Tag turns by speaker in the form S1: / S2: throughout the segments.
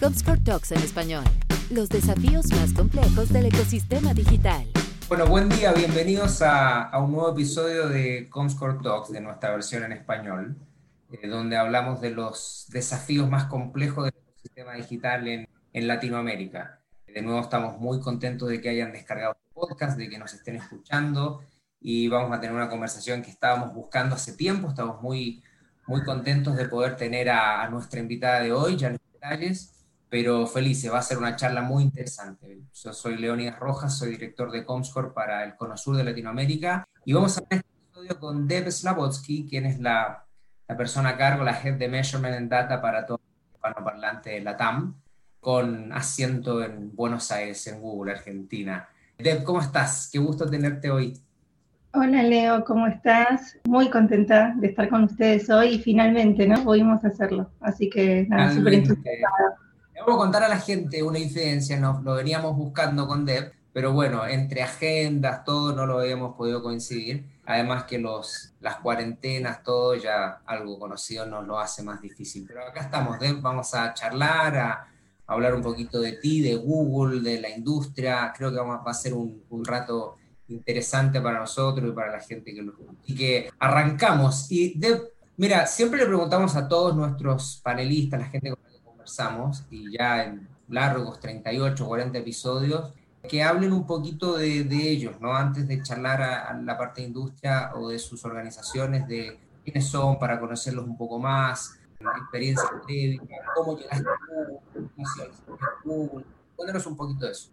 S1: Comscore Talks en español. Los desafíos más complejos del ecosistema digital.
S2: Bueno, buen día, bienvenidos a, a un nuevo episodio de Comscore Talks, de nuestra versión en español, eh, donde hablamos de los desafíos más complejos del ecosistema digital en, en Latinoamérica. De nuevo estamos muy contentos de que hayan descargado el podcast, de que nos estén escuchando y vamos a tener una conversación que estábamos buscando hace tiempo, estamos muy, muy contentos de poder tener a, a nuestra invitada de hoy, ya detalles, pero felices, va a ser una charla muy interesante. Yo soy Leonidas Rojas, soy director de Comscore para el Cono Sur de Latinoamérica y vamos a ver este episodio con Deb Slavotsky, quien es la, la, persona a cargo, la Head de Measurement and Data para todo el hispanoparlante de la TAM, con asiento en Buenos Aires, en Google, Argentina. Deb, ¿cómo estás? Qué gusto tenerte hoy.
S3: Hola Leo, ¿cómo estás? Muy contenta de estar con ustedes hoy y finalmente, ¿no? Pudimos hacerlo. Así que nada, súper entusiasmada.
S2: Vamos a contar a la gente una incidencia, nos lo veníamos buscando con Deb, pero bueno, entre agendas, todo no lo habíamos podido coincidir. Además que los, las cuarentenas, todo ya algo conocido nos lo hace más difícil. Pero acá estamos, Deb, vamos a charlar, a, hablar un poquito de ti, de Google, de la industria. Creo que vamos, va a ser un, un rato interesante para nosotros y para la gente que lo Y que arrancamos. Y de, mira, siempre le preguntamos a todos nuestros panelistas, la gente con la que conversamos, y ya en largos 38, 40 episodios, que hablen un poquito de, de ellos, ¿no? Antes de charlar a, a, la parte de industria o de sus organizaciones, de quiénes son, para conocerlos un poco más, la experiencia previa, cómo llegaste a Google, Cuéntanos un poquito de eso.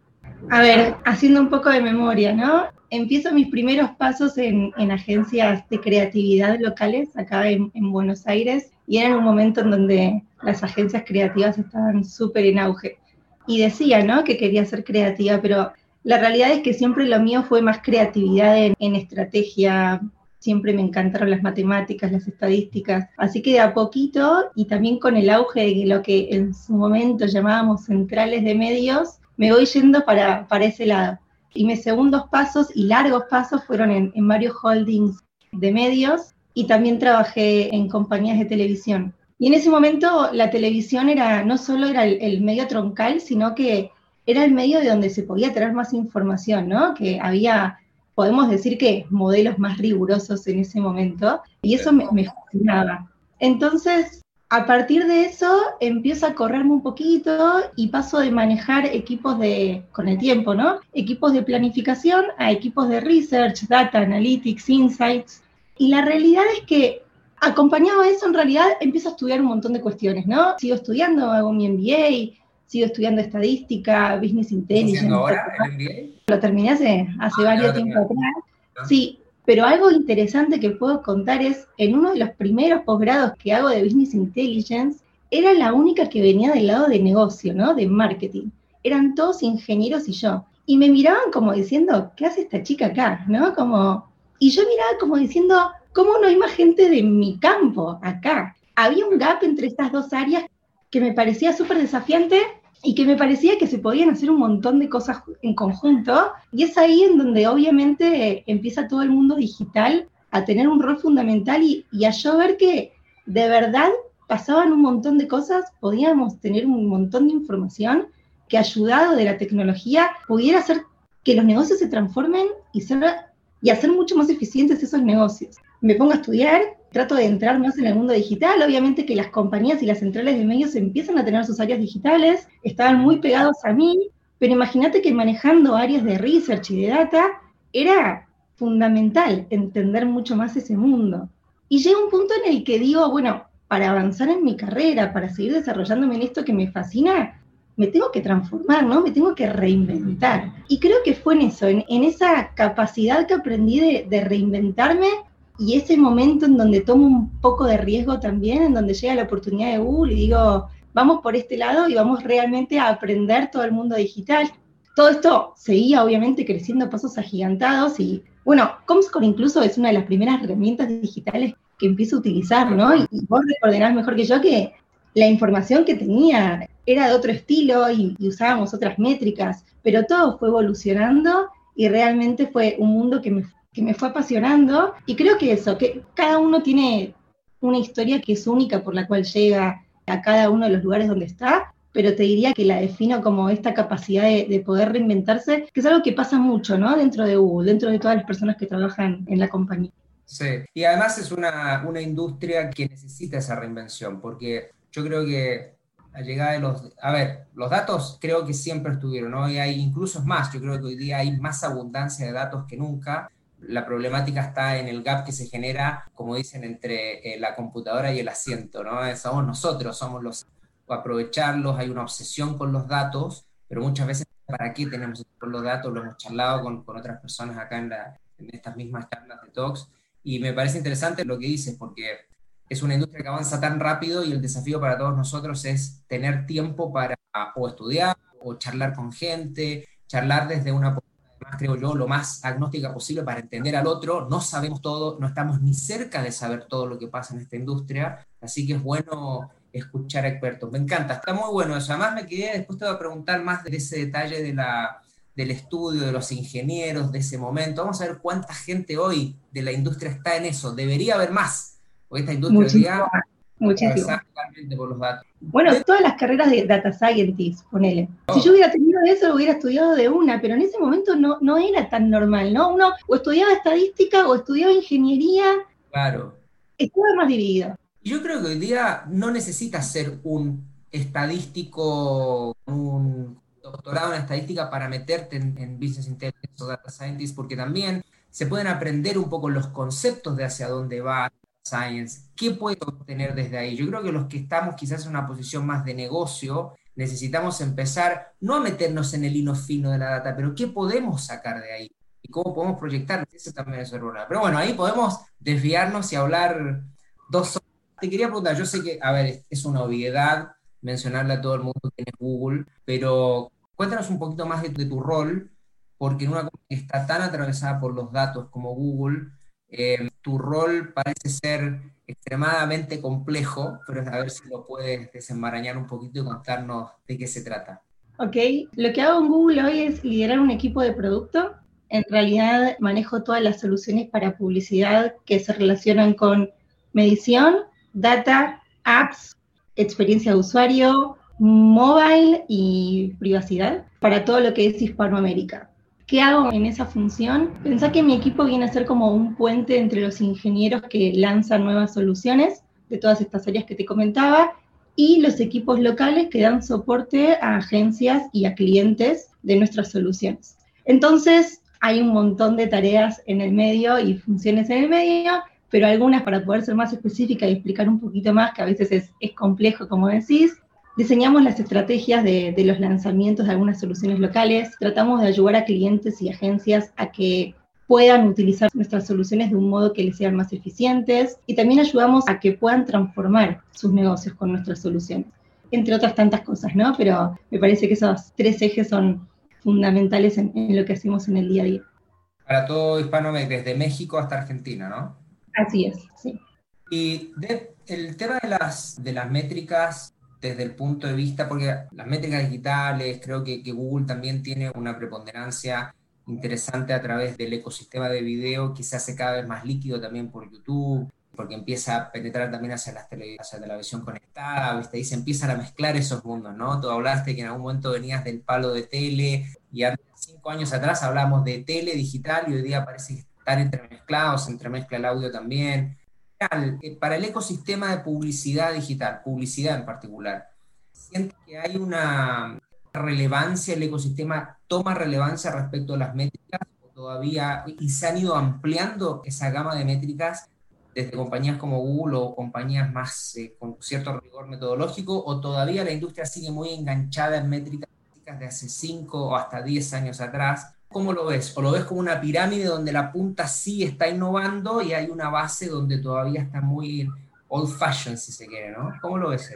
S3: A ver, haciendo un poco de memoria, ¿no? Empiezo mis primeros pasos en, en agencias de creatividad locales acá en, en, Buenos Aires y era un momento en donde las agencias creativas estaban súper en auge. Y decía, ¿no? Que quería ser creativa, pero la realidad es que siempre lo mío fue más creatividad en, en estrategia, siempre me encantaron las matemáticas, las estadísticas. Así que de a poquito y también con el auge de lo que en su momento llamábamos centrales de medios, me voy yendo para, para ese lado. Y mis segundos pasos y largos pasos fueron en, en varios holdings de medios y también trabajé en compañías de televisión. Y en ese momento la televisión era no solo era el, medio troncal, sino que era el medio de donde se podía tener más información, ¿no? Que había, podemos decir que modelos más rigurosos en ese momento, y eso me, me fascinaba. Entonces, a partir de eso empiezo a correrme un poquito y paso de manejar equipos de, con el tiempo, ¿no? Equipos de planificación a equipos de research, data, analytics, insights. Y la realidad es que acompañado a eso, en realidad empiezo a estudiar un montón de cuestiones, ¿no? Sigo estudiando, hago mi MBA, sigo estudiando estadística, business intelligence.
S2: ahora el MBA?
S3: Lo terminé hace, hace ah, varios tiempo atrás. Sí, pero algo interesante que puedo contar es, en uno de los primeros posgrados que hago de Business Intelligence, era la única que venía del lado de negocio, ¿no? De marketing. Eran todos ingenieros y yo. Y me miraban como diciendo, ¿qué hace esta chica acá? ¿No? Como... Y yo miraba como diciendo, ¿cómo no hay más gente de mi campo acá? Había un gap entre estas dos áreas que me parecía súper desafiante y que me parecía que se podían hacer un montón de cosas en conjunto. Y es ahí en donde obviamente empieza todo el mundo digital a tener un rol fundamental y, y, a yo ver que de verdad pasaban un montón de cosas, podíamos tener un montón de información que ayudado de la tecnología pudiera hacer que los negocios se transformen y, ser, y hacer mucho más eficientes esos negocios. Me pongo a estudiar trato de entrar más en el mundo digital. Obviamente que las compañías y las centrales de medios empiezan a tener sus áreas digitales, estaban muy pegados a mí, pero imagínate que manejando áreas de research y de data era fundamental entender mucho más ese mundo. Y llega un punto en el que digo, bueno, para avanzar en mi carrera, para seguir desarrollándome en esto que me fascina, me tengo que transformar, ¿no? Me tengo que reinventar. Y creo que fue en eso, en, en esa capacidad que aprendí de, de reinventarme y ese momento en donde tomo un poco de riesgo también, en donde llega la oportunidad de Google y digo, vamos por este lado y vamos realmente a aprender todo el mundo digital. Todo esto seguía obviamente creciendo a pasos agigantados y bueno, Comscore incluso es una de las primeras herramientas digitales que empiezo a utilizar, ¿no? Y, vos recordarás mejor que yo que la información que tenía era de otro estilo y, y usábamos otras métricas, pero todo fue evolucionando y realmente fue un mundo que me que me fue apasionando y creo que eso, que cada uno tiene una historia que es única por la cual llega a cada uno de los lugares donde está, pero te diría que la defino como esta capacidad de, poder reinventarse, que es algo que pasa mucho, ¿no? Dentro de Google, dentro de todas las personas que trabajan en la compañía.
S2: Sí, y además es una, una industria que necesita esa reinvención, porque yo creo que la llegada de los... A ver, los datos creo que siempre estuvieron, ¿no? Y hay incluso más, yo creo que hoy día hay más abundancia de datos que nunca. La problemática está en el gap que se genera, como dicen, entre eh, la computadora y el asiento, ¿no? Somos nosotros, somos los aprovecharlos, hay una obsesión con los datos, pero muchas veces, ¿para qué tenemos los datos? Lo hemos charlado con, con otras personas acá en, la, en estas mismas charlas de talks, y me parece interesante lo que dices, porque es una industria que avanza tan rápido y el desafío para todos nosotros es tener tiempo para o estudiar o charlar con gente, charlar desde una creo yo, lo más agnóstica posible para entender al otro. No sabemos todo, no estamos ni cerca de saber todo lo que pasa en esta industria, así que es bueno escuchar a expertos. Me encanta, está muy bueno eso. Además me quedé, después te voy a preguntar más de ese detalle de la, del estudio, de los ingenieros, de ese momento. Vamos a ver cuánta gente hoy de la industria está en eso. Debería haber más, porque esta industria
S3: Muchísimo. Por los datos. Bueno, todas las carreras de data scientist, ponele. Si yo hubiera tenido eso, lo hubiera estudiado de una, pero en ese momento no, no era tan normal, ¿no? Uno o estudiaba estadística o estudiaba ingeniería.
S2: Claro.
S3: Estaba más dividido.
S2: Yo creo que hoy día no necesitas ser un estadístico, un doctorado en estadística para meterte en, Business Intelligence o Data Scientist, porque también se pueden aprender un poco los conceptos de hacia dónde va Science, qué puedo obtener desde ahí. Yo creo que los que estamos quizás en una posición más de negocio, necesitamos empezar no a meternos en el hino fino de la data, pero qué podemos sacar de ahí y cómo podemos proyectar. Eso también es error. Pero bueno, ahí podemos desviarnos y hablar dos horas te quería preguntar, yo sé que, a ver, es una obviedad mencionarle a todo el mundo que es Google, pero cuéntanos un poquito más de, tu rol, porque en una compañía que está tan atravesada por los datos como Google, eh, tu rol parece ser extremadamente complejo, pero a ver si lo puedes desenmarañar un poquito y contarnos de qué se trata.
S3: Ok, lo que hago en Google hoy es liderar un equipo de producto. En realidad manejo todas las soluciones para publicidad que se relacionan con medición, data, apps, experiencia de usuario, mobile y privacidad para todo lo que es Hispanoamérica. ¿Qué hago en esa función? Pensá que mi equipo viene a ser como un puente entre los ingenieros que lanzan nuevas soluciones de todas estas áreas que te comentaba y los equipos locales que dan soporte a agencias y a clientes de nuestras soluciones. Entonces, hay un montón de tareas en el medio y funciones en el medio pero algunas para poder ser más específica y explicar un poquito más, que a veces es, complejo, como decís, diseñamos las estrategias de, de, los lanzamientos de algunas soluciones locales, tratamos de ayudar a clientes y agencias a que puedan utilizar nuestras soluciones de un modo que les sean más eficientes y también ayudamos a que puedan transformar sus negocios con nuestras soluciones, entre otras tantas cosas, ¿no? Pero me parece que esos tres ejes son fundamentales en, en lo que hacemos en el día a día.
S2: Para todo hispano, desde México hasta Argentina, ¿no?
S3: Así es, sí.
S2: Y el tema de las, de las métricas desde el punto de vista, porque las métricas digitales, creo que, Google también tiene una preponderancia interesante a través del ecosistema de video que se hace cada vez más líquido también por YouTube, porque empieza a penetrar también hacia, las tele, hacia la televisión conectada, ¿viste? y se empiezan a mezclar esos mundos, ¿no? Tú hablaste que en algún momento venías del palo de tele y hace cinco años atrás hablamos de tele digital y hoy día parece que están entremezclados, entremezcla el audio también. Eh, para el ecosistema de publicidad digital, publicidad en particular, ¿siente que hay una relevancia, el ecosistema toma relevancia respecto a las métricas o todavía, y se han ido ampliando esa gama de métricas desde compañías como Google o compañías más eh, con cierto rigor metodológico, o todavía la industria sigue muy enganchada en métricas de hace 5 o hasta 10 años atrás, ¿Cómo lo ves? ¿O lo ves como una pirámide donde la punta sí está innovando y hay una base donde todavía está muy old fashioned, si se quiere, ¿no? ¿Cómo lo ves?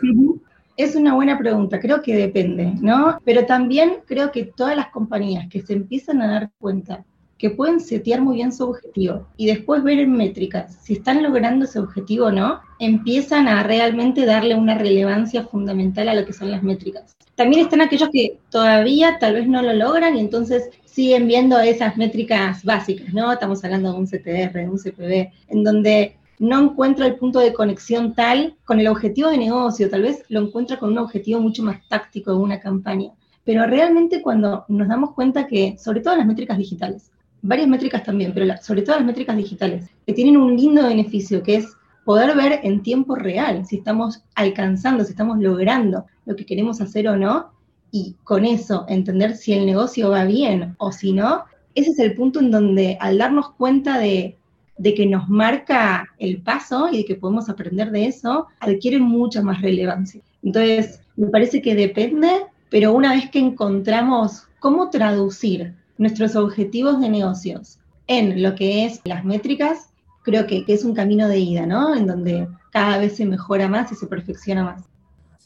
S3: Es una buena pregunta, creo que depende, ¿no? Pero también creo que todas las compañías que se empiezan a dar cuenta que pueden setear muy bien su objetivo y después ver en métricas si están logrando ese objetivo o no, empiezan a realmente darle una relevancia fundamental a lo que son las métricas. También están aquellos que todavía tal vez no lo logran y entonces siguen viendo esas métricas básicas, ¿no? Estamos hablando de un CTR, de un CPB, en donde no encuentra el punto de conexión tal con el objetivo de negocio, tal vez lo encuentra con un objetivo mucho más táctico de una campaña. Pero realmente cuando nos damos cuenta que, sobre todo las métricas digitales, varias métricas también, pero sobre todo las métricas digitales, que tienen un lindo beneficio, que es poder ver en tiempo real si estamos alcanzando, si estamos logrando lo que queremos hacer o no, y con eso entender si el negocio va bien o si no, ese es el punto en donde al darnos cuenta de, que nos marca el paso y de que podemos aprender de eso, adquiere mucha más relevancia. Entonces, me parece que depende, pero una vez que encontramos cómo traducir nuestros objetivos de negocios en lo que es las métricas, creo que, es un camino de ida, ¿no? En donde cada vez se mejora más y se perfecciona más.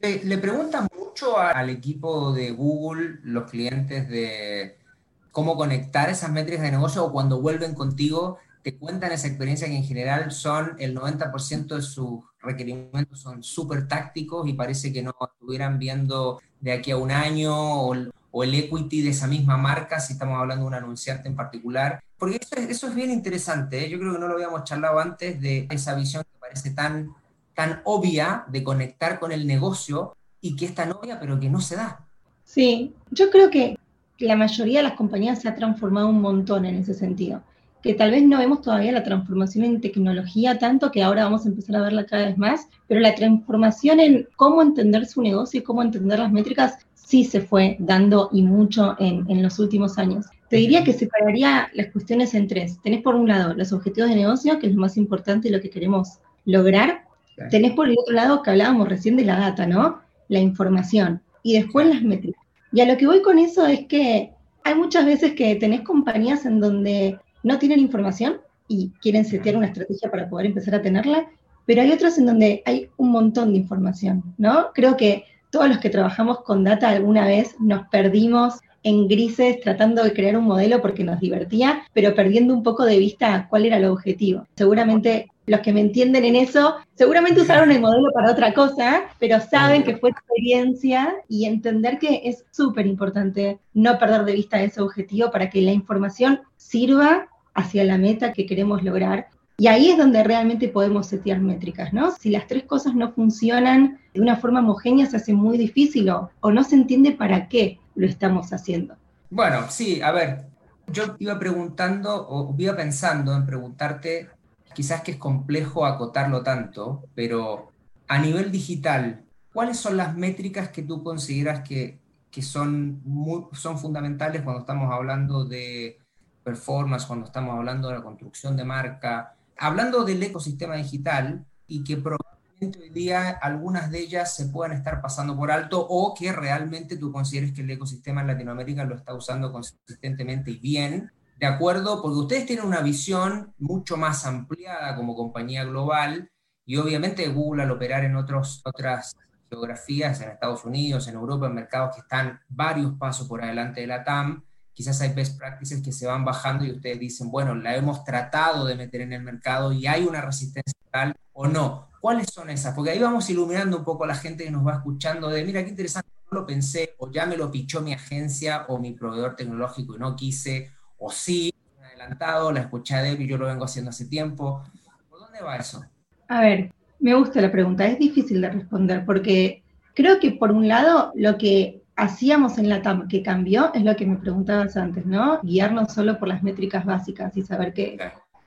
S2: Le preguntan mucho al equipo de Google, los clientes de cómo conectar esas métricas de negocio o cuando vuelven contigo, te cuentan esa experiencia que en general son el 90% de sus requerimientos son súper tácticos y parece que no estuvieran viendo de aquí a un año o, el equity de esa misma marca, si estamos hablando de un anunciante en particular. Porque eso es, bien interesante, ¿eh? yo creo que no lo habíamos charlado antes de esa visión que parece tan, tan obvia de conectar con el negocio y que es tan obvia pero que no se da.
S3: Sí, yo creo que la mayoría de las compañías se ha transformado un montón en ese sentido, que tal vez no vemos todavía la transformación en tecnología tanto que ahora vamos a empezar a verla cada vez más, pero la transformación en cómo entender su negocio y cómo entender las métricas sí se fue dando y mucho en, los últimos años. Te diría que separaría las cuestiones en tres. Tenés por un lado los objetivos de negocio, que es lo más importante y lo que queremos lograr. Tenés por el otro lado que hablábamos recién de la data, ¿no? La información. Y después las métricas. Y a lo que voy con eso es que hay muchas veces que tenés compañías en donde no tienen información y quieren setear una estrategia para poder empezar a tenerla, pero hay otras en donde hay un montón de información, ¿no? Creo que todos los que trabajamos con data alguna vez nos perdimos en grises tratando de crear un modelo porque nos divertía, pero perdiendo un poco de vista cuál era el objetivo. Seguramente los que me entienden en eso, seguramente usaron el modelo para otra cosa, pero saben que fue experiencia y entender que es súper importante no perder de vista ese objetivo para que la información sirva hacia la meta que queremos lograr. Y ahí es donde realmente podemos setear métricas, ¿no? Si las tres cosas no funcionan de una forma homogénea, se hace muy difícil o, o no se entiende para qué lo estamos haciendo.
S2: Bueno, sí, a ver, yo iba preguntando o iba pensando en preguntarte quizás que es complejo acotarlo tanto, pero a nivel digital, ¿cuáles son las métricas que tú consideras que, son, son fundamentales cuando estamos hablando de performance, cuando estamos hablando de la construcción de marca, hablando del ecosistema digital y que probablemente hoy día algunas de ellas se puedan estar pasando por alto o que realmente tú consideres que el ecosistema en Latinoamérica lo está usando consistentemente y bien de acuerdo, porque ustedes tienen una visión mucho más ampliada como compañía global y obviamente Google al operar en otros, otras geografías, en Estados Unidos, en Europa, en mercados que están varios pasos por adelante de la TAM, quizás hay best practices que se van bajando y ustedes dicen, bueno, la hemos tratado de meter en el mercado y hay una resistencia tal o no. ¿Cuáles son esas? Porque ahí vamos iluminando un poco a la gente que nos va escuchando de, mira, qué interesante, no lo pensé, o ya me lo pichó mi agencia o mi proveedor tecnológico y no quise, o sí, adelantado, la escuché de y yo lo vengo haciendo hace tiempo. ¿Por dónde va eso?
S3: A ver, me gusta la pregunta, es difícil de responder porque creo que por un lado lo que hacíamos en la TAM que cambió es lo que me preguntabas antes, ¿no? Guiarnos solo por las métricas básicas y saber que,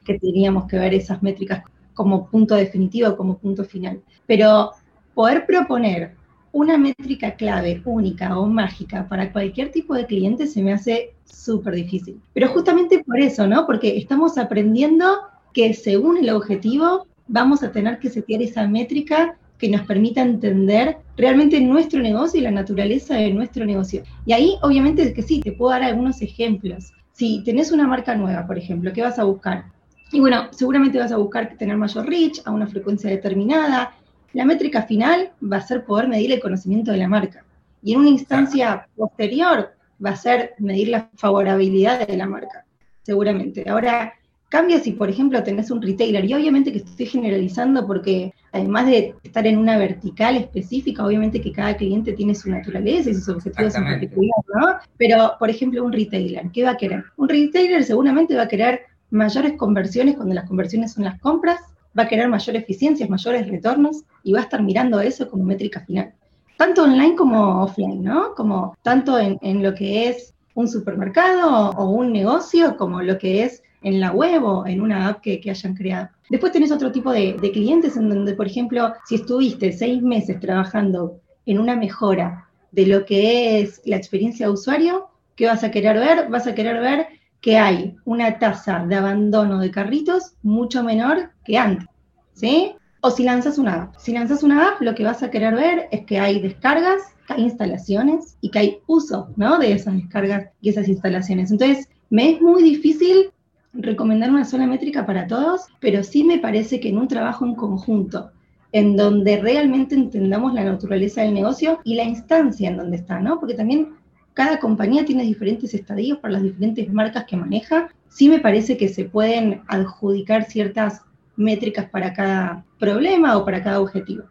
S3: que teníamos que ver esas métricas como punto definitivo, como punto final. Pero poder proponer una métrica clave, única o mágica para cualquier tipo de cliente se me hace súper difícil. Pero justamente por eso, ¿no? Porque estamos aprendiendo que según el objetivo vamos a tener que setear esa métrica que nos permita entender realmente nuestro negocio y la naturaleza de nuestro negocio. Y ahí, obviamente, es que sí, te puedo dar algunos ejemplos. Si tenés una marca nueva, por ejemplo, ¿qué vas a buscar? Y bueno, seguramente vas a buscar tener mayor reach a una frecuencia determinada, la métrica final va a ser poder medir el conocimiento de la marca. Y en una instancia posterior va a ser medir la favorabilidad de la marca, seguramente. Ahora, cambia si, por ejemplo, tenés un retailer, y obviamente que estoy generalizando porque además de estar en una vertical específica, obviamente que cada cliente tiene su naturaleza y sus objetivos en particular, ¿no? Pero, por ejemplo, un retailer, ¿qué va a querer? Un retailer seguramente va a querer mayores conversiones cuando las conversiones son las compras, va a querer mayor eficiencias, mayores retornos y va a estar mirando eso como métrica final. Tanto online como offline, ¿no? Como tanto en, lo que es un supermercado o un negocio, como lo que es en la web o en una app que, hayan creado. Después tenés otro tipo de, de, clientes en donde, por ejemplo, si estuviste seis meses trabajando en una mejora de lo que es la experiencia de usuario, ¿qué vas a querer ver? Vas a querer ver que hay una tasa de abandono de carritos mucho menor que antes, ¿sí? O si lanzas una app. Si lanzas una app, lo que vas a querer ver es que hay descargas, que hay instalaciones y que hay uso, ¿no? De esas descargas y esas instalaciones. Entonces, me es muy difícil recomendar una sola métrica para todos, pero sí me parece que en un trabajo en conjunto, en donde realmente entendamos la naturaleza del negocio y la instancia en donde está, ¿no? Porque también cada compañía tiene diferentes estadios para las diferentes marcas que maneja. Sí me parece que se pueden adjudicar ciertas métricas para cada problema o para cada objetivo.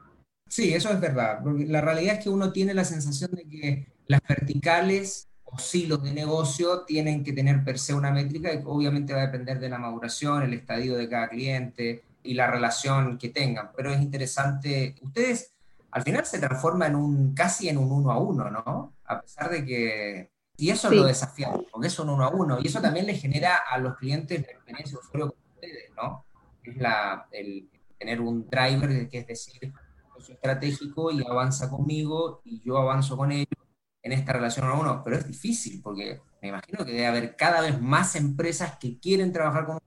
S2: Sí, eso es verdad, porque la realidad es que uno tiene la sensación de que las verticales o silos de negocio tienen que tener per se una métrica y obviamente va a depender de la maduración, el estadio de cada cliente y la relación que tengan. Pero es interesante, ustedes al final se transforma en un casi en un uno a uno, ¿no? A pesar de que y eso es lo desafiante, porque es un uno a uno, y eso también le genera a los clientes la experiencia de usuario con ustedes, ¿no? Es la, el tener un driver, que es decir, soy estratégico y avanza conmigo y yo avanzo con ellos en esta relación uno a uno, pero es difícil porque me imagino que debe haber cada vez más empresas que quieren trabajar con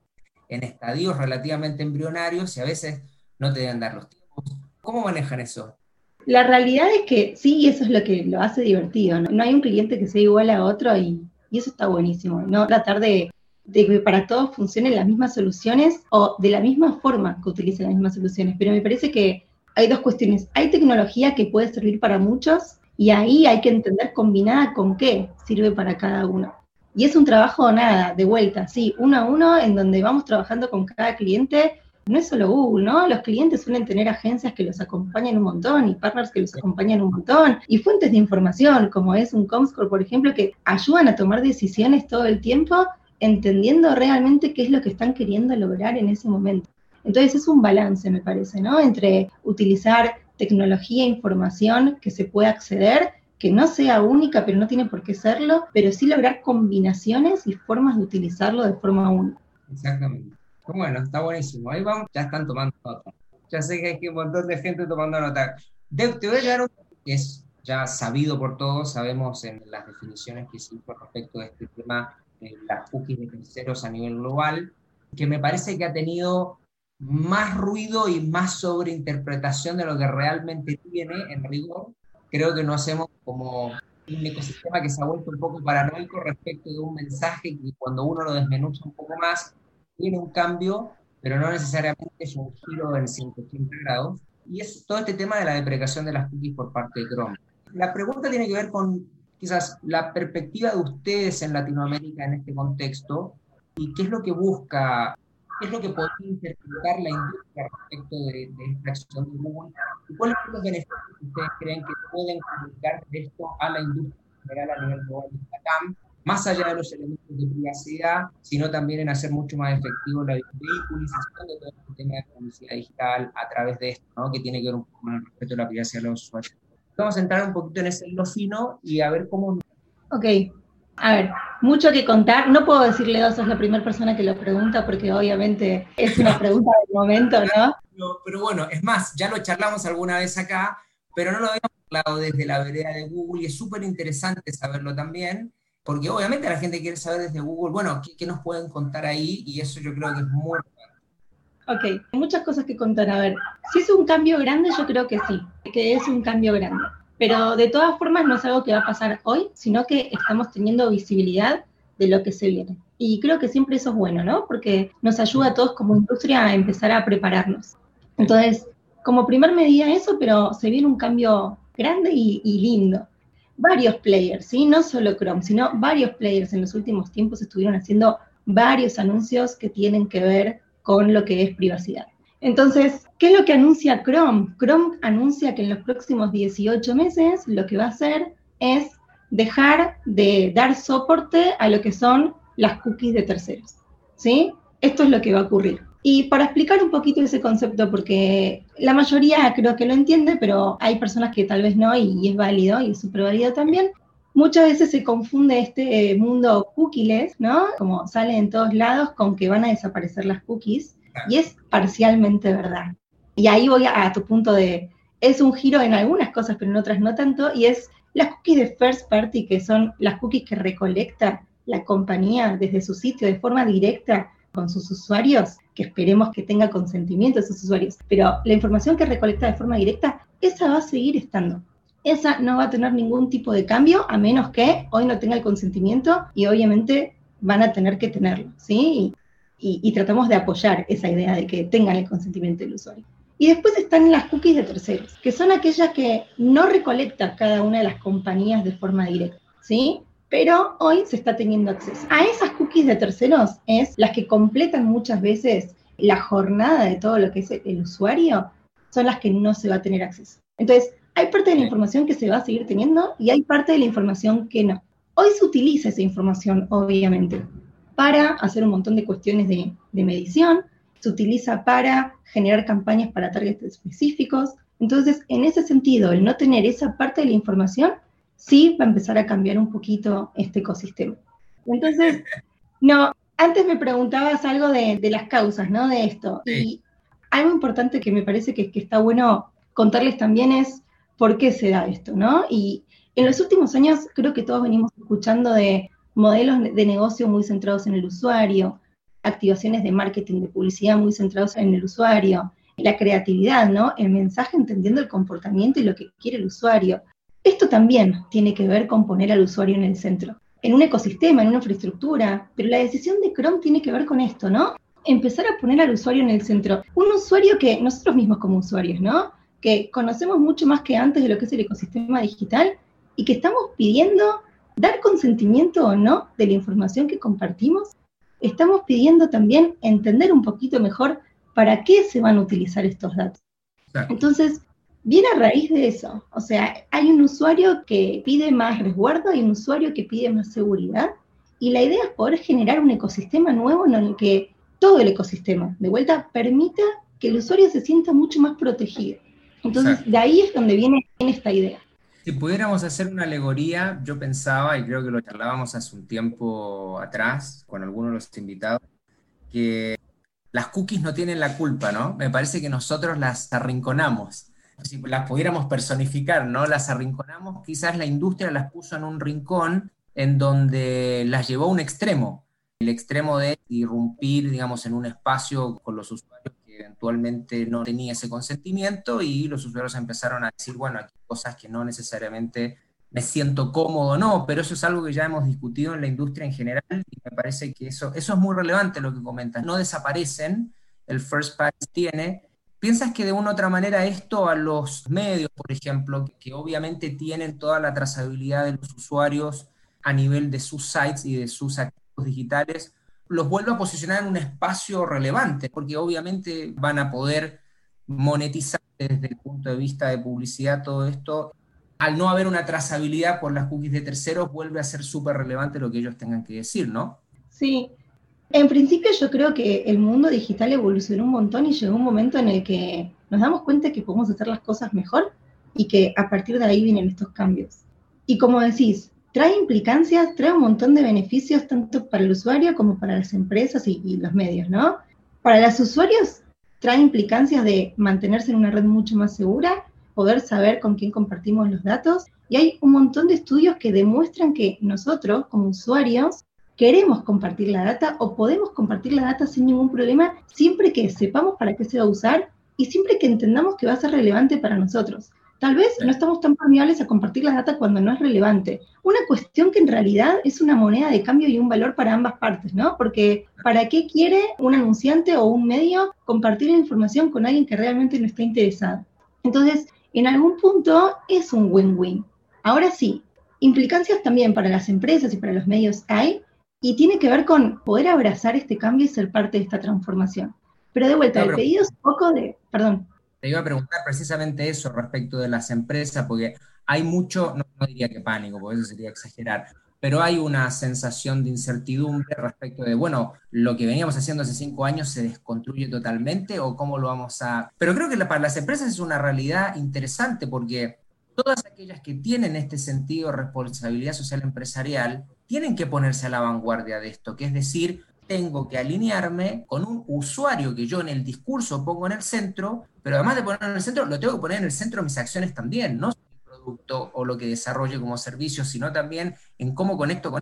S2: en estadios relativamente embrionarios y a veces no te deben dar los tiempos. ¿Cómo manejan eso?
S3: La realidad es que sí, eso es lo que lo hace divertido. No, hay un cliente que sea igual a otro y, eso está buenísimo. No tratar de, que para todos funcionen las mismas soluciones o de la misma forma que utilicen las mismas soluciones. Pero me parece que hay dos cuestiones. Hay tecnología que puede servir para muchos y ahí hay que entender combinada con qué sirve para cada uno. Y es un trabajo nada, de vuelta, sí, uno a uno, en donde vamos trabajando con cada cliente no es solo Google, ¿no? Los clientes suelen tener agencias que los acompañan un montón y partners que los acompañan un montón y fuentes de información, como es un Comscore, por ejemplo, que ayudan a tomar decisiones todo el tiempo entendiendo realmente qué es lo que están queriendo lograr en ese momento. Entonces es un balance, me parece, ¿no? Entre utilizar tecnología e información que se pueda acceder, que no sea única, pero no tiene por qué serlo, pero sí lograr combinaciones y formas de utilizarlo de forma única.
S2: Exactamente. Bueno, está buenísimo. Ahí vamos, ya están tomando nota. Ya sé que hay un montón de gente tomando nota. te voy a dar un es ya sabido por todos, sabemos en las definiciones que hicimos respecto de este tema de las cookies de terceros a nivel global, que me parece que ha tenido más ruido y más sobreinterpretación de lo que realmente tiene en rigor. Creo que no hacemos como un ecosistema que se ha vuelto un poco paranoico respecto de un mensaje que cuando uno lo desmenuza un poco más tiene un cambio, pero no necesariamente es un giro en 180 grados. Y es todo este tema de la deprecación de las cookies por parte de Chrome. La pregunta tiene que ver con quizás la perspectiva de ustedes en Latinoamérica en este contexto y qué es lo que busca, qué es lo que podría interpretar la industria respecto de, esta acción de Google y cuáles son los beneficios que ustedes creen que pueden comunicar de esto a la industria general a nivel global de CAM más allá de los elementos de privacidad, sino también en hacer mucho más efectivo la vehiculización de todo el este tema de publicidad digital a través de esto, ¿no? que tiene que ver un poco con el respeto a la privacidad de los usuarios. Vamos a entrar un poquito en ese lo fino y a ver cómo...
S3: Ok, a ver, mucho que contar. No puedo decirle dos, sos la primera persona que lo pregunta porque obviamente es una pregunta del momento, ¿no?
S2: ¿no? Pero bueno, es más, ya lo charlamos alguna vez acá, pero no lo habíamos hablado desde la vereda de Google y es súper interesante saberlo también porque obviamente la gente quiere saber desde Google, bueno, ¿qué, nos pueden contar ahí? Y eso yo creo que es muy
S3: Ok, muchas cosas que contar. A ver, si es un cambio grande, yo creo que sí, que es un cambio grande. Pero de todas formas no es algo que va a pasar hoy, sino que estamos teniendo visibilidad de lo que se viene. Y creo que siempre eso es bueno, ¿no? Porque nos ayuda a todos como industria a empezar a prepararnos. Entonces, como primer medida eso, pero se viene un cambio grande y, y lindo varios players, ¿sí? no solo Chrome, sino varios players en los últimos tiempos estuvieron haciendo varios anuncios que tienen que ver con lo que es privacidad. Entonces, ¿qué es lo que anuncia Chrome? Chrome anuncia que en los próximos 18 meses lo que va a hacer es dejar de dar soporte a lo que son las cookies de terceros. ¿sí? Esto es lo que va a ocurrir. Y para explicar un poquito ese concepto, porque la mayoría creo que lo entiende, pero hay personas que tal vez no, y, es válido, y es súper válido también. Muchas veces se confunde este mundo cookieless, ¿no? Como sale en todos lados con que van a desaparecer las cookies, y es parcialmente verdad. Y ahí voy a, tu punto de, es un giro en algunas cosas, pero en otras no tanto, y es las cookies de first party, que son las cookies que recolecta la compañía desde su sitio de forma directa con sus usuarios, que esperemos que tenga consentimiento de sus usuarios, pero la información que recolecta de forma directa, esa va a seguir estando. Esa no va a tener ningún tipo de cambio a menos que hoy no tenga el consentimiento y obviamente van a tener que tenerlo, ¿sí? Y, y tratamos de apoyar esa idea de que tengan el consentimiento del usuario. Y después están las cookies de terceros, que son aquellas que no recolecta cada una de las compañías de forma directa, ¿sí? Pero hoy se está teniendo acceso. A esas cookies de terceros es las que completan muchas veces la jornada de todo lo que es el usuario, son las que no se va a tener acceso. Entonces, hay parte de la información que se va a seguir teniendo y hay parte de la información que no. Hoy se utiliza esa información, obviamente, para hacer un montón de cuestiones de, de medición, se utiliza para generar campañas para targets específicos. Entonces, en ese sentido, el no tener esa parte de la información sí va a empezar a cambiar un poquito este ecosistema. Entonces, no, antes me preguntabas algo de, las causas, ¿no? De esto. Y algo importante que me parece que, que, está bueno contarles también es por qué se da esto, ¿no? Y en los últimos años creo que todos venimos escuchando de modelos de negocio muy centrados en el usuario, activaciones de marketing, de publicidad muy centrados en el usuario, la creatividad, ¿no? El mensaje entendiendo el comportamiento y lo que quiere el usuario. Esto también tiene que ver con poner al usuario en el centro, en un ecosistema, en una infraestructura, pero la decisión de Chrome tiene que ver con esto, ¿no? Empezar a poner al usuario en el centro. Un usuario que nosotros mismos como usuarios, ¿no? Que conocemos mucho más que antes de lo que es el ecosistema digital y que estamos pidiendo dar consentimiento o no de la información que compartimos. Estamos pidiendo también entender un poquito mejor para qué se van a utilizar estos datos. Entonces, viene a raíz de eso. O sea, hay un usuario que pide más resguardo, hay un usuario que pide más seguridad, y la idea es poder generar un ecosistema nuevo en el que todo el ecosistema, de vuelta, permita que el usuario se sienta mucho más protegido. Entonces, de ahí es donde viene esta idea.
S2: Si pudiéramos hacer una alegoría, yo pensaba, y creo que lo charlábamos hace un tiempo atrás con algunos de los invitados, que las cookies no tienen la culpa, ¿no? Me parece que nosotros las arrinconamos si las pudiéramos personificar, ¿no? Las arrinconamos, quizás la industria las puso en un rincón en donde las llevó a un extremo, el extremo de irrumpir, digamos, en un espacio con los usuarios que eventualmente no tenía ese consentimiento y los usuarios empezaron a decir, bueno, aquí hay cosas que no necesariamente me siento cómodo, no, pero eso es algo que ya hemos discutido en la industria en general y me parece que eso, eso es muy relevante lo que comentas. No desaparecen, el first party tiene, ¿Piensas que de una u otra manera esto a los medios, por ejemplo, que obviamente tienen toda la trazabilidad de los usuarios a nivel de sus sites y de sus activos digitales, los vuelve a posicionar en un espacio relevante? Porque obviamente van a poder monetizar desde el punto de vista de publicidad todo esto. Al no haber una trazabilidad por las cookies de terceros, vuelve a ser súper relevante lo que ellos tengan que decir, ¿no?
S3: Sí, en principio yo creo que el mundo digital evolucionó un montón y llegó un momento en el que nos damos cuenta que podemos hacer las cosas mejor y que a partir de ahí vienen estos cambios. Y como decís, trae implicancias, trae un montón de beneficios tanto para el usuario como para las empresas y, y los medios, ¿no? Para los usuarios trae implicancias de mantenerse en una red mucho más segura, poder saber con quién compartimos los datos y hay un montón de estudios que demuestran que nosotros como usuarios queremos compartir la data o podemos compartir la data sin ningún problema siempre que sepamos para qué se va a usar y siempre que entendamos que va a ser relevante para nosotros. Tal vez no estamos tan permeables a compartir la data cuando no es relevante. Una cuestión que en realidad es una moneda de cambio y un valor para ambas partes, ¿no? Porque ¿para qué quiere un anunciante o un medio compartir información con alguien que realmente no está interesado? Entonces, en algún punto es un win-win. Ahora sí, implicancias también para las empresas y para los medios hay, y tiene que ver con poder abrazar este cambio y ser parte de esta transformación. Pero de vuelta, el pedido es un poco de, perdón.
S2: Te iba a preguntar precisamente eso respecto de las empresas, porque hay mucho, no, diría que pánico, porque eso sería exagerar, pero hay una sensación de incertidumbre respecto de, bueno, lo que veníamos haciendo hace cinco años se desconstruye totalmente o cómo lo vamos a... Pero creo que para las empresas es una realidad interesante porque todas aquellas que tienen este sentido de responsabilidad social empresarial tienen que ponerse a la vanguardia de esto, que es decir, tengo que alinearme con un usuario que yo en el discurso pongo en el centro, pero además de ponerlo en el centro, lo tengo que poner en el centro de mis acciones también, no solo el producto o lo que desarrollo como servicio, sino también en cómo conecto con...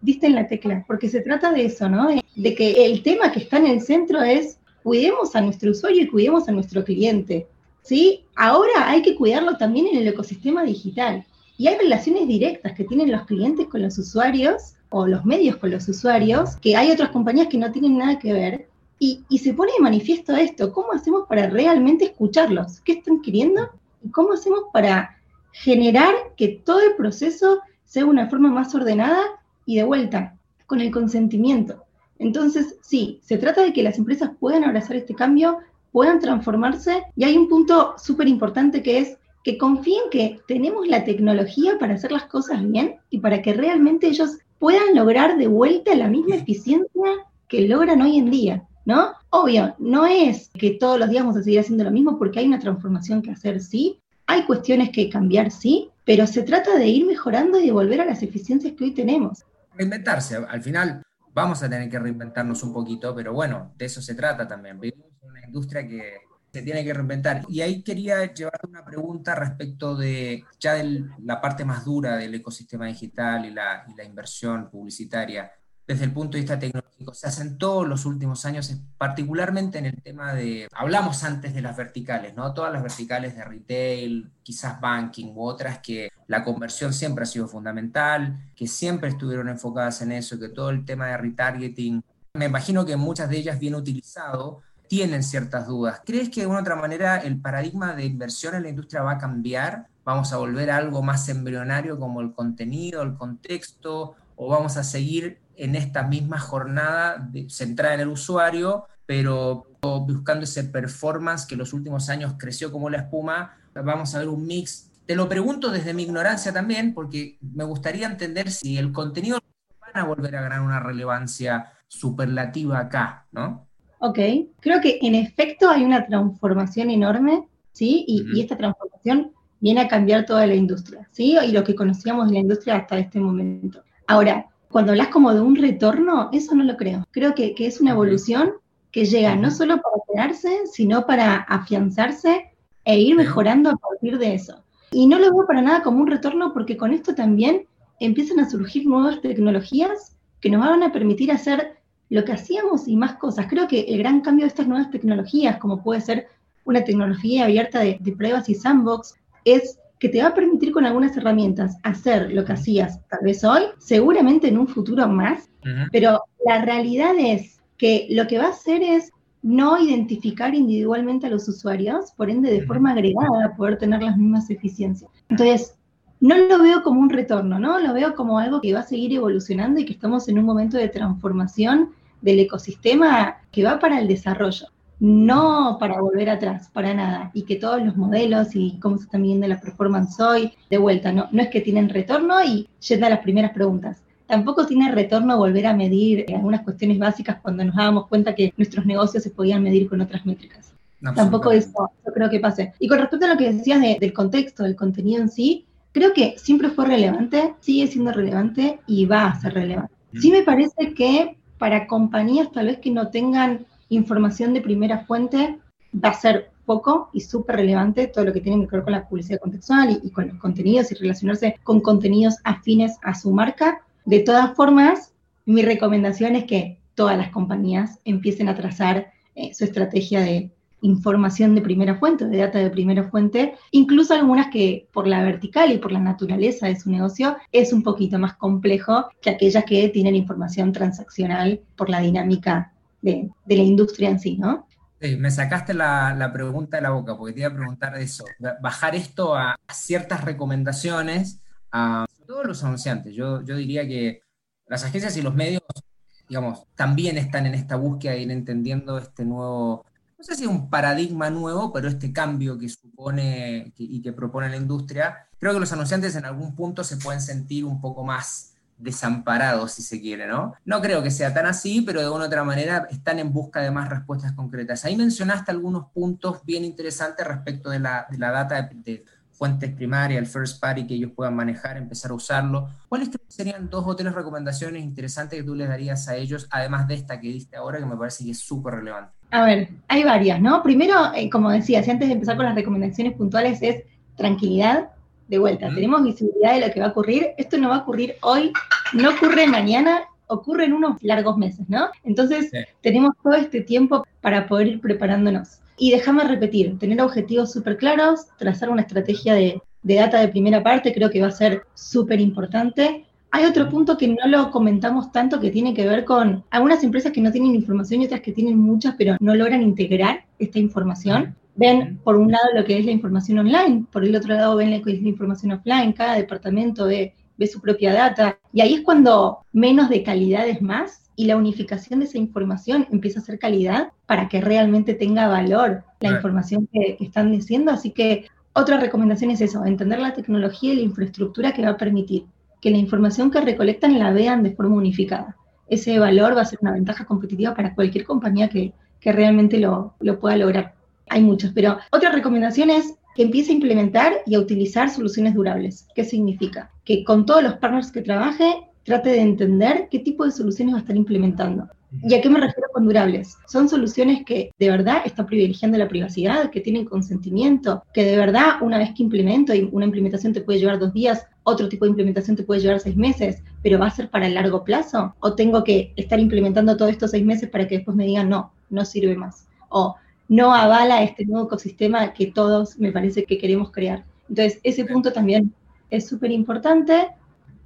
S3: Diste en la tecla, porque se trata de eso, ¿no? De que el tema que está en el centro es cuidemos a nuestro usuario y cuidemos a nuestro cliente. ¿sí? Ahora hay que cuidarlo también en el ecosistema digital. Y hay relaciones directas que tienen los clientes con los usuarios o los medios con los usuarios, que hay otras compañías que no tienen nada que ver, y, se pone de manifiesto esto, ¿cómo hacemos para realmente escucharlos? ¿Qué están queriendo? ¿Y cómo hacemos para generar que todo el proceso sea una forma más ordenada y de vuelta, con el consentimiento? Entonces, sí, se trata de que las empresas puedan abrazar este cambio, puedan transformarse, y hay un punto súper importante que es que confíen que tenemos la tecnología para hacer las cosas bien y para que realmente ellos puedan lograr de vuelta la misma eficiencia que logran hoy en día, ¿no? Obvio, no es que todos los días vamos a seguir haciendo lo mismo porque hay una transformación que hacer, sí, hay cuestiones que cambiar, sí, pero se trata de ir mejorando y de volver a las eficiencias que hoy tenemos.
S2: Reinventarse, al final vamos a tener que reinventarnos un poquito, pero bueno, de eso se trata también. Vivimos en una industria que se tiene que reinventar. Y ahí quería llevar una pregunta respecto de ya de la parte más dura del ecosistema digital y la, y la, inversión publicitaria. Desde el punto de vista tecnológico, se asentó en los últimos años, particularmente en el tema de, hablamos antes de las verticales, ¿no? Todas las verticales de retail, quizás banking u otras, que la conversión siempre ha sido fundamental, que siempre estuvieron enfocadas en eso, que todo el tema de retargeting, me imagino que muchas de ellas bien utilizado, tienen ciertas dudas. ¿Crees que de una otra manera el paradigma de inversión en la industria va a cambiar? ¿Vamos a volver a algo más embrionario como el contenido, el contexto? ¿O vamos a seguir en esta misma jornada centrada en el usuario, pero buscando ese performance que los últimos años creció como la espuma? Vamos a ver un mix. Te lo pregunto desde mi ignorancia también, porque me gustaría entender si el contenido van a volver a ganar una relevancia superlativa acá, ¿no?
S3: Ok, creo que en efecto hay una transformación enorme, ¿sí? Y, esta transformación viene a cambiar toda la industria, ¿sí? Y lo que conocíamos de la industria hasta este momento. Ahora, cuando hablas como de un retorno, eso no lo creo. Creo que, es una evolución que llega no solo para quedarse, sino para afianzarse e ir mejorando a partir de eso. Y no lo veo para nada como un retorno porque con esto también empiezan a surgir nuevas tecnologías que nos van a permitir hacer lo que hacíamos y más cosas. Creo que el gran cambio de estas nuevas tecnologías, como puede ser una tecnología abierta de, pruebas y sandbox, es que te va a permitir con algunas herramientas hacer lo que hacías tal vez hoy, seguramente en un futuro más, pero la realidad es que lo que va a hacer es no identificar individualmente a los usuarios, por ende de forma agregada poder tener las mismas eficiencias. Entonces, no lo veo como un retorno, ¿no? Lo veo como algo que va a seguir evolucionando y que estamos en un momento de transformación del ecosistema que va para el desarrollo, no para volver atrás, para nada. Y que todos los modelos y cómo se están midiendo la performance hoy, de vuelta, no, no es que tienen retorno y yendo a las primeras preguntas. Tampoco tiene retorno volver a medir algunas cuestiones básicas cuando nos dábamos cuenta que nuestros negocios se podían medir con otras métricas. Tampoco eso, yo creo que pase. Y con respecto a lo que decías del contexto, del contenido en sí, creo que siempre fue relevante, sigue siendo relevante y va a ser relevante. Sí me parece que para compañías tal vez que no tengan información de primera fuente, va a ser poco y súper relevante todo lo que tiene que ver con la publicidad contextual y, con los contenidos y relacionarse con contenidos afines a su marca. De todas formas, mi recomendación es que todas las compañías empiecen a trazar eh, su estrategia de información de primera fuente, de data de primera fuente, incluso algunas que por la vertical y por la naturaleza de su negocio es un poquito más complejo que aquellas que tienen información transaccional por la dinámica de, la industria en sí, ¿no?
S2: me sacaste la, pregunta de la boca, porque te iba a preguntar eso, bajar esto a, ciertas recomendaciones a todos los anunciantes. Yo, yo diría que las agencias y los medios, digamos, también están en esta búsqueda de ir entendiendo este nuevo no sé si un paradigma nuevo, pero este cambio que supone y que propone la industria, creo que los anunciantes en algún punto se pueden sentir un poco más desamparados, si se quiere, ¿no? No creo que sea tan así, pero de una u otra manera están en busca de más respuestas concretas. Ahí mencionaste algunos puntos bien interesantes respecto de la, de la data de, fuentes primarias, el first party que ellos puedan manejar, empezar a usarlo. ¿Cuáles serían dos o tres recomendaciones interesantes que tú les darías a ellos, además de esta que diste ahora, que me parece que es súper relevante?
S3: A ver, hay varias, ¿no? Primero, eh, como decía, si antes de empezar con las recomendaciones puntuales, es tranquilidad, de vuelta, tenemos visibilidad de lo que va a ocurrir. Esto no va a ocurrir hoy, no ocurre mañana, ocurre en unos largos meses, ¿no? Entonces, tenemos todo este tiempo para poder ir preparándonos. Y déjame repetir, tener objetivos súper claros, trazar una estrategia de, de, data de primera parte, creo que va a ser súper importante. Hay otro punto que no lo comentamos tanto que tiene que ver con algunas empresas que no tienen información y otras que tienen muchas, pero no logran integrar esta información. Ven por un lado lo que es la información online, por el otro lado ven lo que es la información offline, cada departamento ve, su propia data, y ahí es cuando menos de calidad es más, y la unificación de esa información empieza a ser calidad para que realmente tenga valor la información que, que están diciendo, así que otra recomendación es eso, entender la tecnología y la infraestructura que va a permitir que la información que recolectan la vean de forma unificada. Ese valor va a ser una ventaja competitiva para cualquier compañía que, que realmente lo, lo pueda lograr hay muchos, pero otra recomendación es que empiece a implementar y a utilizar soluciones durables. ¿Qué significa? Que con todos los partners que trabaje, trate de entender qué tipo de soluciones va a estar implementando. ¿Y a qué me refiero con durables? Son soluciones que de verdad están privilegiando la privacidad, que tienen consentimiento, que de verdad una vez que implemento, y una implementación te puede llevar dos días, otro tipo de implementación te puede llevar seis meses, pero va a ser para el largo plazo, o tengo que estar implementando todos estos seis meses para que después me digan, no, no sirve más. O no avala este nuevo ecosistema que todos me parece que queremos crear. Entonces, ese punto también es súper importante.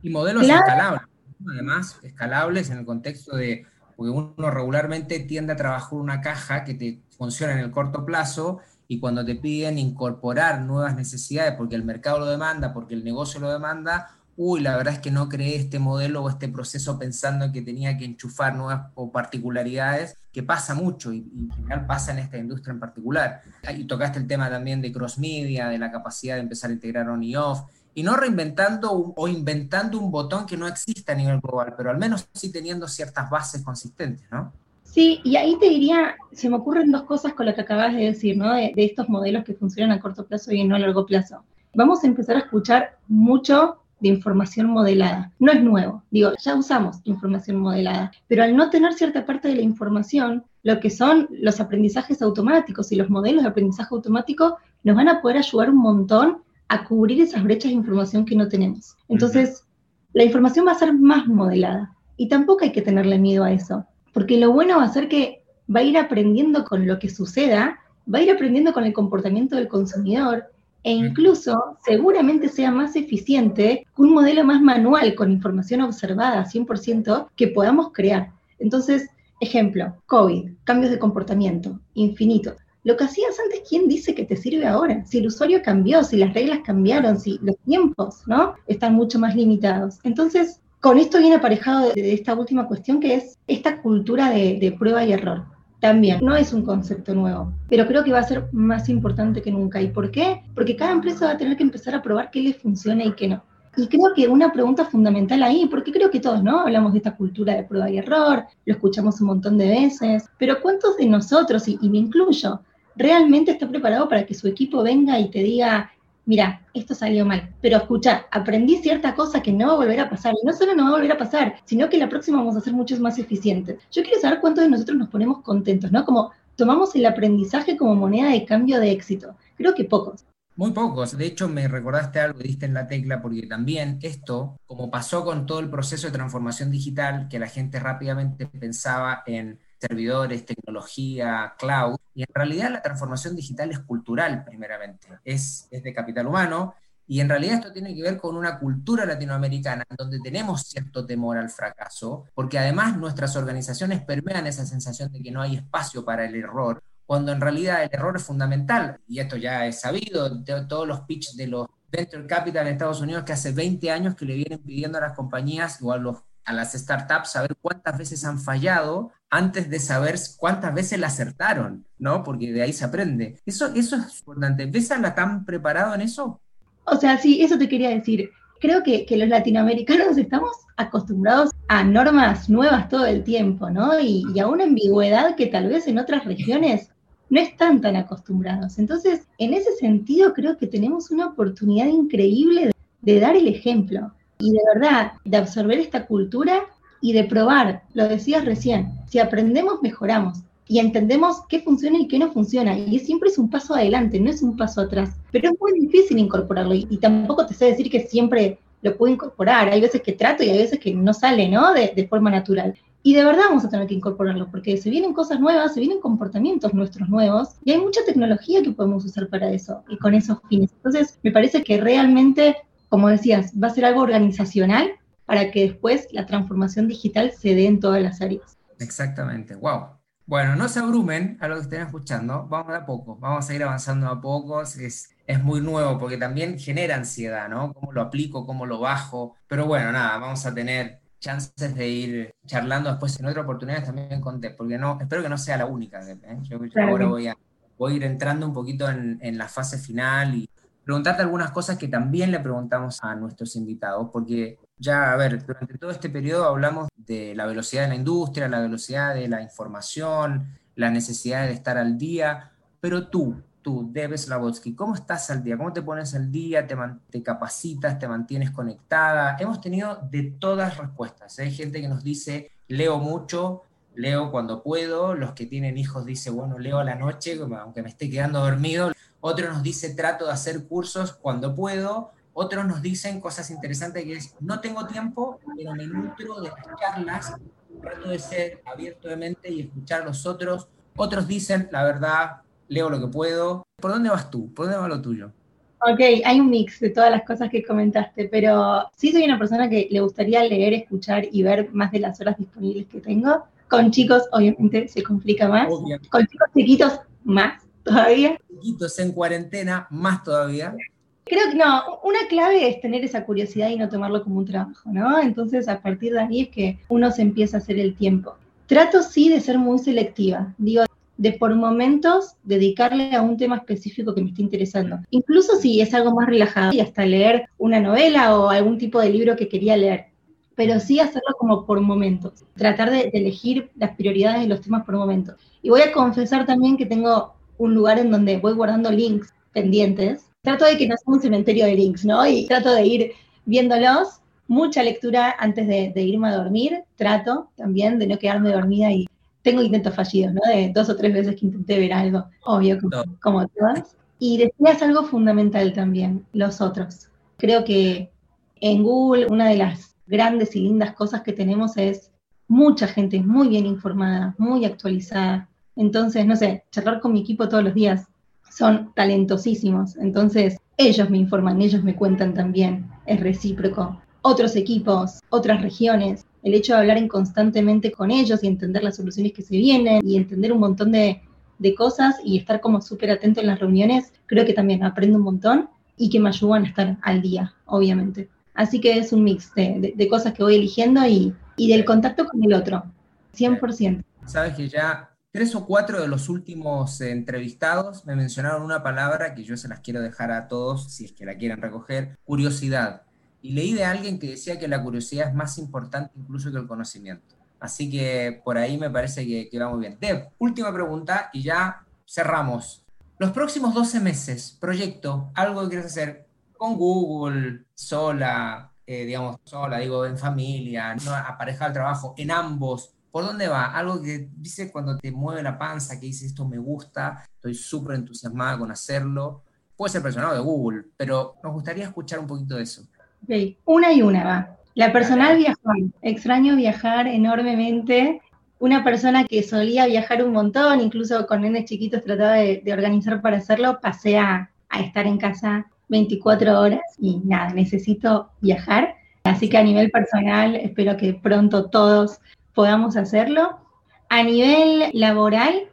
S2: Y modelos escalables, además, escalables en el contexto de, porque uno regularmente tiende a trabajar una caja que te funciona en el corto plazo y cuando te piden incorporar nuevas necesidades porque el mercado lo demanda, porque el negocio lo demanda, uy, la verdad es que no creé este modelo o este proceso pensando que tenía que enchufar nuevas o particularidades, que pasa mucho y, en general pasa en esta industria en particular. Y tocaste el tema también de cross media, de la capacidad de empezar a integrar on y off, y no reinventando o inventando un botón que no exista a nivel global, pero al menos sí teniendo ciertas bases consistentes, ¿no?
S3: Sí, y ahí te diría, se me ocurren dos cosas con lo que acabas de decir, ¿no? De, de estos modelos que funcionan a corto plazo y no a largo plazo. Vamos a empezar a escuchar mucho de información modelada. No es nuevo, digo, ya usamos información modelada, pero al no tener cierta parte de la información, lo que son los aprendizajes automáticos y los modelos de aprendizaje automático nos van a poder ayudar un montón a cubrir esas brechas de información que no tenemos. Entonces, la información va a ser más modelada y tampoco hay que tenerle miedo a eso, porque lo bueno va a ser que va a ir aprendiendo con lo que suceda, va a ir aprendiendo con el comportamiento del consumidor e incluso seguramente sea más eficiente que un modelo más manual con información observada 100% que podamos crear. Entonces, ejemplo, COVID, cambios de comportamiento, infinito. Lo que hacías antes, ¿quién dice que te sirve ahora? Si el usuario cambió, si las reglas cambiaron, si los tiempos, ¿no? Están mucho más limitados. Entonces, con esto viene aparejado de, esta última cuestión que es esta cultura de prueba y error también no es un concepto nuevo, pero creo que va a ser más importante que nunca. ¿Y por qué? Porque cada empresa va a tener que empezar a probar qué le funciona y qué no. Y creo que una pregunta fundamental ahí, porque creo que todos, ¿no? Hablamos de esta cultura de prueba y error, lo escuchamos un montón de veces, pero ¿cuántos de nosotros, y, y me incluyo, realmente está preparado para que su equipo venga y te diga, mira, esto salió mal, pero escucha, aprendí cierta cosa que no va a volver a pasar, y no solo no va a volver a pasar, sino que la próxima vamos a ser muchos más eficientes. Yo quiero saber cuántos de nosotros nos ponemos contentos, ¿no? Como tomamos el aprendizaje como moneda de cambio de éxito. Creo que pocos.
S2: Muy pocos. De hecho, me recordaste algo, diste en la tecla, porque también esto, como pasó con todo el proceso de transformación digital, que la gente rápidamente pensaba en servidores, tecnología, cloud. Y en realidad la transformación digital es cultural, primeramente, es, es de capital humano. Y en realidad esto tiene que ver con una cultura latinoamericana donde tenemos cierto temor al fracaso, porque además nuestras organizaciones permean esa sensación de que no hay espacio para el error, cuando en realidad el error es fundamental. Y esto ya es sabido, de todos los pitch de los venture capital en Estados Unidos que hace 20 años que le vienen pidiendo a las compañías o a los a las startups saber cuántas veces han fallado antes de saber cuántas veces acertaron, ¿no? Porque de ahí se aprende. Eso, eso es importante. ¿Ves a la tan preparado en eso?
S3: O sea, sí, eso te quería decir. creo que, los latinoamericanos estamos acostumbrados a normas nuevas todo el tiempo, ¿no? Y, a una ambigüedad que tal vez en otras regiones no están tan acostumbrados. Entonces, en ese sentido, creo que tenemos una oportunidad increíble de, dar el ejemplo y de verdad, de absorber esta cultura y de probar, lo decías recién, si aprendemos, mejoramos y entendemos qué funciona y qué no funciona. Y siempre es un paso adelante, no es un paso atrás. Pero es muy difícil incorporarlo y, tampoco te sé decir que siempre lo puedo incorporar. Hay veces que trato y hay veces que no sale, ¿no? De, forma natural. Y de verdad vamos a tener que incorporarlo, porque se vienen cosas nuevas, se vienen comportamientos nuestros nuevos, y hay mucha tecnología que podemos usar para eso y con esos fines. Entonces, me parece que realmente, como decías, va a ser algo organizacional para que después la transformación digital se dé en todas las áreas.
S2: Exactamente, wow. Bueno, no se abrumen a lo que estén escuchando, vamos a poco, vamos a ir avanzando a poco, es, es muy nuevo porque también genera ansiedad, ¿no? ¿Cómo lo aplico, cómo lo bajo? Pero bueno, nada, vamos a tener chances de ir charlando después en otras oportunidades también con Deb, porque no, espero que no sea la única, ¿eh? Yo, ahora voy a, voy a ir entrando un poquito en, en la fase final y preguntarte algunas cosas que también le preguntamos a nuestros invitados, porque ya, a ver, durante todo este periodo hablamos de la velocidad de la industria, la velocidad de la información, la necesidad de estar al día, pero tú, tú, Deb Slavotsky, ¿cómo estás al día? ¿Cómo te pones al día? ¿Te, te capacitas? ¿Te mantienes conectada? Hemos tenido de todas respuestas. ¿eh? Hay gente que nos dice, leo mucho, leo cuando puedo. Los que tienen hijos dicen, bueno, leo a la noche, aunque me esté quedando dormido. Otro nos dice, trato de hacer cursos cuando puedo. Otros nos dicen cosas interesantes que es, no tengo tiempo, pero me nutro de las charlas, trato de ser abierto de mente y escuchar a los otros. Otros dicen, la verdad, leo lo que puedo. ¿Por dónde vas tú? ¿Por dónde va lo tuyo?
S3: Ok, hay un mix de todas las cosas que comentaste, pero sí soy una persona que le gustaría leer, escuchar y ver más de las horas disponibles que tengo. Con chicos, obviamente, se complica más. Con chicos chiquitos, más todavía.
S2: Chiquitos en cuarentena, más todavía.
S3: Creo que no, una clave es tener esa curiosidad y no tomarlo como un trabajo, ¿no? Entonces, a partir de ahí es que uno se empieza a hacer el tiempo. Trato sí de ser muy selectiva, digo, de por momentos dedicarle a un tema específico que me esté interesando. Incluso si es algo más relajado y hasta leer una novela o algún tipo de libro que quería leer, pero sí hacerlo como por momentos, tratar de, de elegir las prioridades de los temas por momentos. Y voy a confesar también que tengo un lugar en donde voy guardando links pendientes trato de que no sea un cementerio de links, ¿no? Y trato de ir viéndolos. Mucha lectura antes de, irme a dormir. Trato también de no quedarme dormida y tengo intentos fallidos, ¿no? De dos o tres veces que intenté ver algo, obvio, como, todas. Y decías algo fundamental también, los otros. Creo que en Google una de las grandes y lindas cosas que tenemos es mucha gente muy bien informada, muy actualizada. Entonces, no sé, charlar con mi equipo todos los días, son talentosísimos. Entonces, ellos me informan, ellos me cuentan también, es recíproco. Otros equipos, otras regiones, el hecho de hablar en constantemente con ellos y entender las soluciones que se vienen y entender un montón de, cosas y estar como súper atento en las reuniones, creo que también aprendo un montón y que me ayudan a estar al día, obviamente. Así que es un mix de, cosas que voy eligiendo y, y del contacto con el otro, 100%.
S2: Sabes que ya Tres o cuatro de los últimos entrevistados me mencionaron una palabra que yo se las quiero dejar a todos, si es que la quieren recoger, curiosidad. Y leí de alguien que decía que la curiosidad es más importante incluso que el conocimiento. Así que por ahí me parece que, que va muy bien. Deb, última pregunta y ya cerramos. Los próximos 12 meses, proyecto, algo que quieres hacer con Google, sola, eh, digamos, sola, digo, en familia, no aparejada al trabajo, en ambos, ¿Por dónde va? Algo que dice cuando te mueve la panza, que dice esto me gusta, estoy súper entusiasmada con hacerlo. Puede ser personal de Google, pero nos gustaría escuchar un poquito de eso.
S3: Ok, una y una va. La personal viajar. Extraño viajar enormemente. Una persona que solía viajar un montón, incluso con nenes chiquitos trataba de, organizar para hacerlo, pasé a, a estar en casa 24 horas y nada, necesito viajar. Así que a nivel personal, espero que pronto todos podamos hacerlo. A nivel laboral,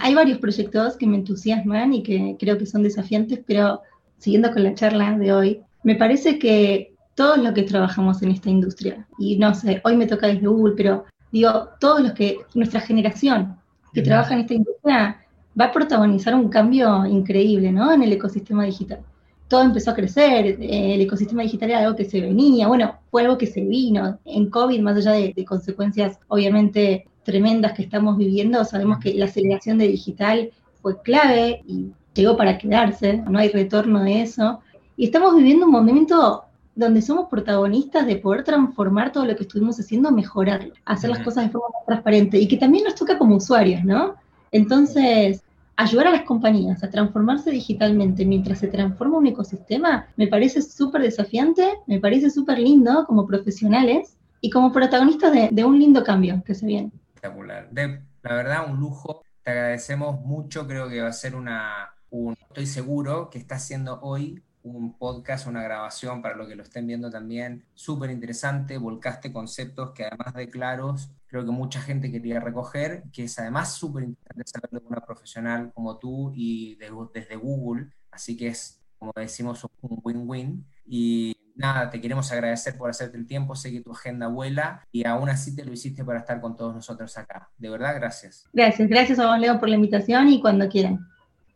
S3: hay varios proyectos que me entusiasman y que creo que son desafiantes, pero siguiendo con la charla de hoy, me parece que todos los que trabajamos en esta industria, y no sé, hoy me toca desde Google, pero digo, todos los que, nuestra generación que trabaja en esta industria, va a protagonizar un cambio increíble, ¿no? En el ecosistema digital. Todo empezó a crecer, eh, el ecosistema digital era algo que se venía, bueno, fue algo que se vino. En COVID, más allá de, consecuencias obviamente tremendas que estamos viviendo, sabemos que la aceleración de digital fue clave y llegó para quedarse, no hay retorno de eso. Y estamos viviendo un momento donde somos protagonistas de poder transformar todo lo que estuvimos haciendo, mejorarlo, hacer las cosas de forma más transparente y que también nos toca como usuarios, ¿no? Entonces, ayudar a las compañías a transformarse digitalmente mientras se transforma un ecosistema me parece súper desafiante, me parece súper lindo como profesionales y como protagonistas de, un lindo cambio que se viene.
S2: Espectacular. la verdad, un lujo. Te agradecemos mucho. Creo que va a ser una, un, estoy seguro que está haciendo hoy un podcast, una grabación para los que lo estén viendo también, súper interesante, volcaste conceptos que además de claros, creo que mucha gente quería recoger, que es además súper interesante saberlo de una profesional como tú y desde Google, así que es, como decimos, un win-win. Y nada, te queremos agradecer por hacerte el tiempo, sé que tu agenda vuela y aún así te lo hiciste para estar con todos nosotros acá. De verdad, gracias.
S3: Gracias, gracias a vos, Leo, por la invitación y cuando quieran.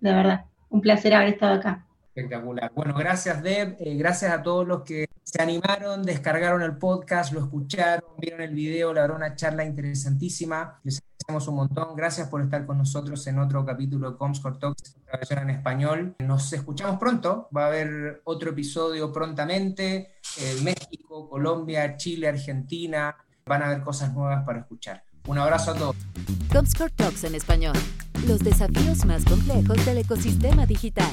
S3: De verdad, un placer haber estado acá.
S2: Espectacular. Bueno, gracias Deb, eh, gracias a todos los que se animaron, descargaron el podcast, lo escucharon, vieron el video, la verdad una charla interesantísima. Les agradecemos un montón. Gracias por estar con nosotros en otro capítulo de Comscore Talks, versión en español. Nos escuchamos pronto, va a haber otro episodio prontamente. Eh, México, Colombia, Chile, Argentina, van a haber cosas nuevas para escuchar. Un abrazo a todos.
S1: Comscore Talks en español. Los desafíos más complejos del ecosistema digital.